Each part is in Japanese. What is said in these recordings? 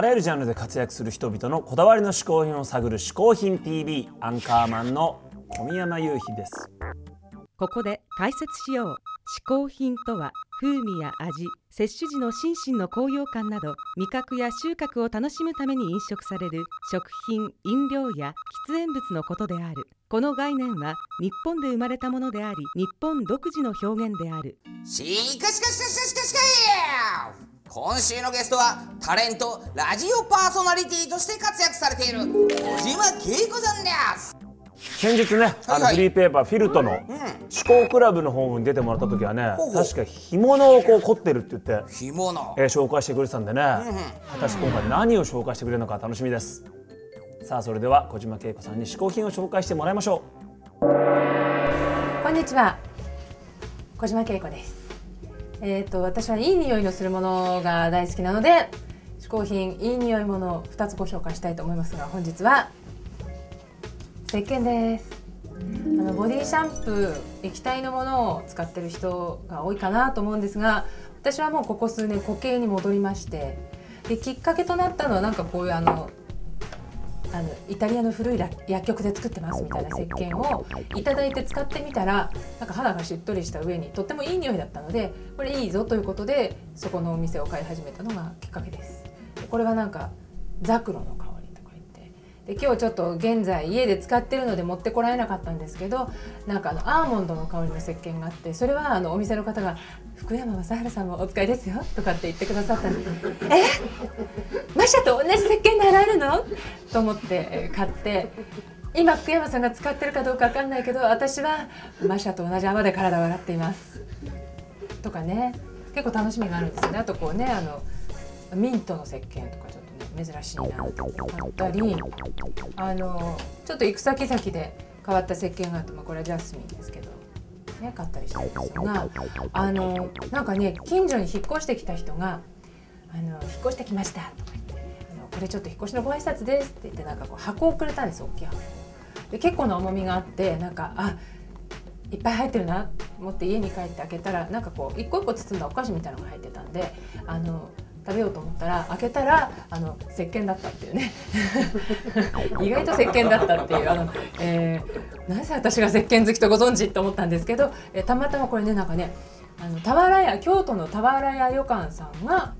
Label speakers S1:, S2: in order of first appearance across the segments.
S1: あらゆるジャンルで活躍する人々のこだわりの嗜好品を探る「嗜好品 TV」アンカーマンの小宮山雄飛です。
S2: ここで解説しよう。嗜好品とは風味や味摂取時の心身の高揚感など味覚や収穫を楽しむために飲食される食品飲料や喫煙物のことである。この概念は日本で生まれたものであり日本独自の表現である。
S3: しかしかしかしかしかしか今週のゲストはタレントラジオパーソナリティとして活躍されている小島恵子さんです。
S1: 先日ね、あのフリーペーパーフィルトの思考クラブの本に出てもらった時はね、確か干物をこう凝ってるって言って、
S3: 干物。
S1: えー紹介してくれてたんでね、果たして今回何を紹介してくれるのか楽しみです。さあそれでは小島恵子さんに嗜好品を紹介してもらいましょ
S4: こんにちは。小島恵子ですえっ、と私はいい匂いのするものが大好きなので嗜好品いい匂いものを2つご紹介したいと思いますが本日は石鹸ですあのボディシャンプー液体のものを使ってる人が多いかなと思うんですが私はもうここ数年固形に戻りましてできっかけとなったのはなんかこういうあのあのイタリアの古い薬局で作ってますみたいな石鹸をいただいて使ってみたらなんか肌がしっとりした上にとってもいい匂いだったのでこれいいぞということでそこのお店を買い始めたのがきっかけです。これはなんかザクロの香で今日ちょっと現在家で使ってるので持ってこられなかったんですけどなんかあのアーモンドの香りの石鹸があってそれはあのお店の方が「福山雅治さんもお使いですよ」とかって言ってくださったんで「え？マシャと同じ石鹸で洗えるの?」と思って買って今福山さんが使ってるかどうかわかんないけど私はマシャと同じ泡で体を洗っています。とかね。結構楽しみがあるんですよね。あとこうねあのミントの石鹸とか珍しいなと思ったりあのちょっと行く先々で変わった石鹸があって、まあ、これはジャスミンですけど。ね、買ったりしたんですがあのなんかね近所に引っ越してきた人が「あの引っ越してきました」とか言ってあの「これちょっと引っ越しのご挨拶です」って言ってなんかこう箱をくれたんです大きい箱で結構な重みがあってなんかあいっぱい入ってるなと思って家に帰って開けたらなんかこう一個一個包んだお菓子みたいなのが入ってたんであの食べようと思ったら開けたらあの石鹸だったっていうね。意外と石鹸だったっていう。あの、えーなぜ私が石鹸好きとご存知と思ったんですけど、えーたまたまこれねなんかねあの俵屋京都の俵屋旅館さんが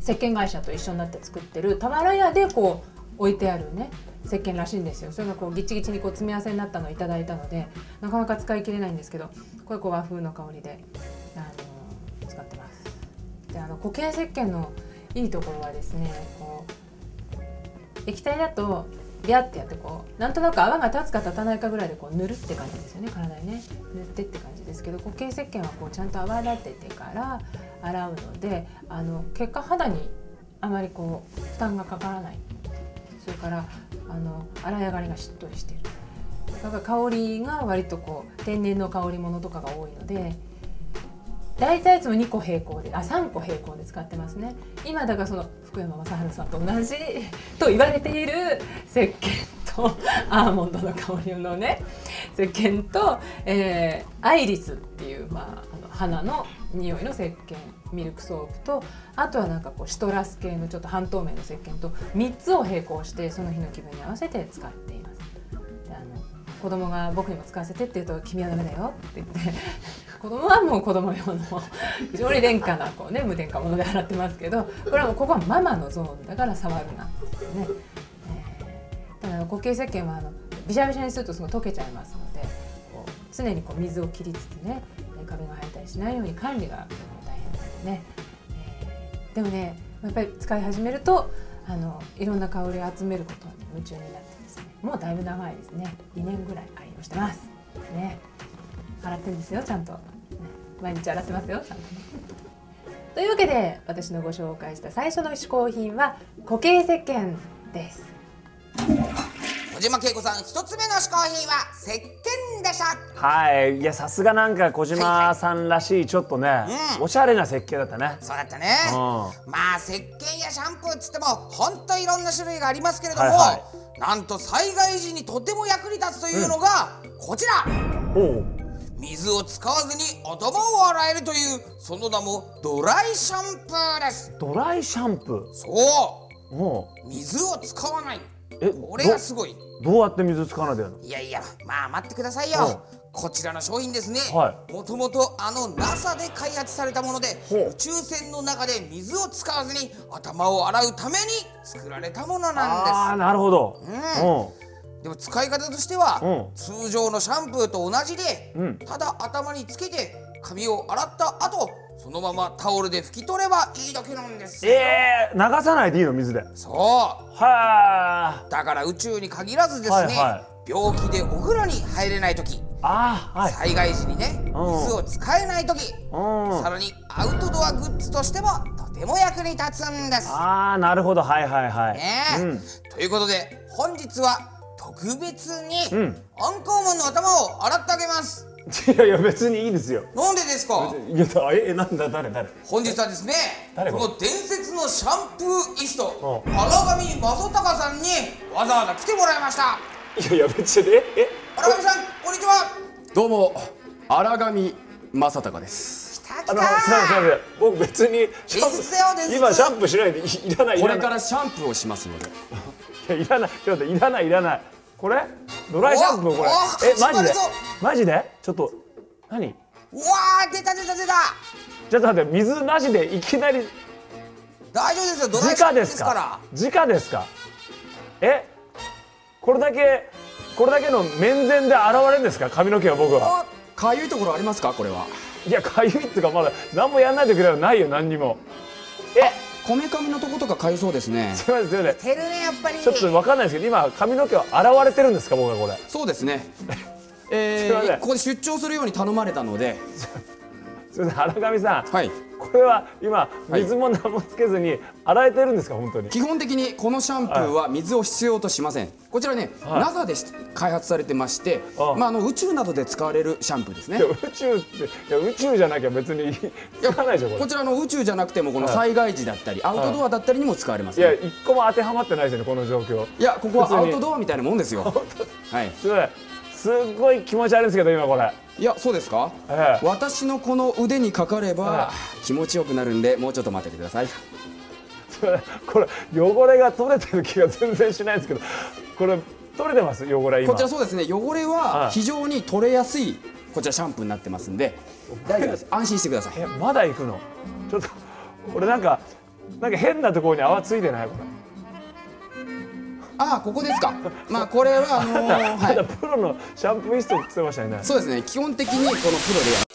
S4: 石鹸会社と一緒になって作ってる俵屋でこう置いてあるね石鹸らしいんですよ。それがこうギチギチにこう詰め合わせになったのをいただいたのでなかなか使い切れないんですけどこれこう和風の香りで、あの使ってます。あの固形石鹸のいいところはですねこう液体だとビャってやってこうなんとなく泡が立つか立たないかぐらいでこう塗るって感じですよね。体にね。塗ってって感じですけど固形石鹸はこうちゃんと泡立ててから洗うのであの結果肌にあまりこう負担がかからない。それからあの洗い上がりがしっとりしてる。だから香りが割とこう天然の香りものとかが多いので大体いつも2個平行であ3個平行で使ってますね今だからその福山雅治さんと同じと言われている石鹸と アーモンドの香りのね石鹸と、えーアイリスっていう、まあ、あの花の匂いの石鹸ミルクソープとあとはなんかこうシトラス系のちょっと半透明の石鹸と3つを並行してその日の気分に合わせて使っています。であの子供が僕にも使わせてって言うと「君はダメだよ」って言って子供はもう子供用の非常に廉価なこう、ね、無添加物で洗ってますけどこれはもうここはママのゾーンだから触るなっていうね、えーただ固形石鹸はあのびしゃびしゃにするとすごい溶けちゃいますのでこう常にこう水を切りつつねカビが生えたりしないように管理が大変なのでね、えーでもねやっぱり使い始めるとあのいろんな香りを集めることに夢中になってですねもうだいぶ長いですね。2年ぐらい愛用してます。ね。洗ってるんですよちゃんと、ね、毎日洗ってますよちゃんとね。というわけで私のご紹介した最初の嗜好品は固形石鹸です。
S3: 小島恵子さん一つ目の嗜好品は石鹸でした。
S1: はい。いやさすがなんか小島さんらしいちょっとね、
S3: うん。
S1: おしゃれな設計だったね。
S3: そうだったね。
S1: う
S3: まあ石鹸やシャンプーっつってもほんといろんな種類がありますけれども、
S1: はいは
S3: なんと災害時にとても役に立つというのがこちら、水を使わずに頭を洗えるというその名もドライシャンプーです。
S1: ドライシャンプー？
S3: そう。
S1: も
S3: 水を使わない。
S1: え
S3: これがすごい。
S1: どどうやって水使わないでやるの？
S3: いやいやまあ待ってくださいよ。こちらの商品ですね、
S1: は
S3: もともとあの NASA で開発されたもので宇宙船の中で水を使わずに頭を洗うために作られたものなん
S1: ああなるほど。
S3: うん。
S1: う
S3: ですでも使い方としては、
S1: うん。
S3: 通常のシャンプーと同じで、
S1: うん。
S3: ただ頭につけて髪を洗った後そのままタオルで拭き取ればいいだけなんですよ。
S1: えー、流さないでいいの水で。
S3: そ
S1: は
S3: うだから宇宙に限らずですね、
S1: はいは
S3: 病気でお風呂に入れない時
S1: あはい。
S3: 災害時にね水を使えない時
S1: うん。
S3: さらにアウトドアグッズとしてもとても役に立つんです。
S1: ああなるほど。はいはいはい、
S3: ねえ。
S1: うん。
S3: ということで本日は特別に、
S1: うん。
S3: アンコウモンの頭を洗ってあげます。
S1: いやいや別にいいですよ。
S3: なんでですか？
S1: いやだえなんだ誰誰？
S3: 本日はですねこの伝説のシャンプーイスト
S1: うん。
S3: 荒上正隆さんにわざわざ来てもらいました。
S1: いやいや別にええ？
S3: 荒上さんこんにちは。
S5: どうも荒上正隆です。
S3: 来た
S1: あのすみませんすみません。僕別にシャンプ今シャンプーしないでいいらないいらない。
S5: これからシャンプーをしますので。
S1: いやいらない。ちょっといらないいらないこれ？ドライシャンプーこれ。えマジで？マジで？ちょっと何？
S3: うわー出た出た出た
S1: ちょっと待って水なしでいきなり。
S3: 大丈夫ですよドライシャンプー
S1: 直でか
S3: ですすか？ら
S1: 直ですか？え？これだけこれだけの面前で現れるんですか？髪の毛は僕は。
S5: かゆいところありますか？これは。い
S1: やかゆいっていうかまだ何もやんないとくれるないよ何にも。え？
S5: こめかみのとことかかゆそうですね。
S1: すみませんすみません
S3: てるねやっぱり。
S1: ちょっと分かんないですけど今髪の毛は現れてるんですか僕はこれ。
S5: そうですね。えー、ここで出張するように頼まれたのです
S1: みません荒上さん。
S5: はい。
S1: これは今
S5: はい。
S1: 水も何もつけずに洗えてるんですか本当に？
S5: 基本的にこのシャンプーは水を必要としません。こちらね、
S1: はい。
S5: NASA でし開発されてまして
S1: あ
S5: まあ、あの宇宙などで使われるシャンプーですね。
S1: 宇宙っていや宇宙じゃなきゃ別に 使わないでしょこ
S5: こちらの宇宙じゃなくてもこの災害時だったり、アウトドアだったりにも使われます、
S1: れいや
S5: ね、
S1: 一個も当てはまってないですよねこの状況。
S5: いやここはアウトドアみたいなもんですよ。はい。
S1: すごい気持ち悪いんですけど今これ
S5: いやそうですか、
S1: ええ。
S5: 私のこの腕にかかれば気持ちよくなるんでもうちょっと待っててください。
S1: これ汚れが取れてる気が全然しないんですけどこれ取れてます？汚れ今。
S5: こちらそうですね。汚れ
S1: は
S5: はい非常に取れやすいこちらシャンプーになってますんで大丈夫です。安心してください。
S1: えまだ行くの？ちょっとこれなんかなんか変なところに泡ついてない？これ
S5: ああここですか。まあこれはあのーはい。
S1: プロのシャンプーイストって言ってましたよね。
S5: そうですね。基本的にこのプロでや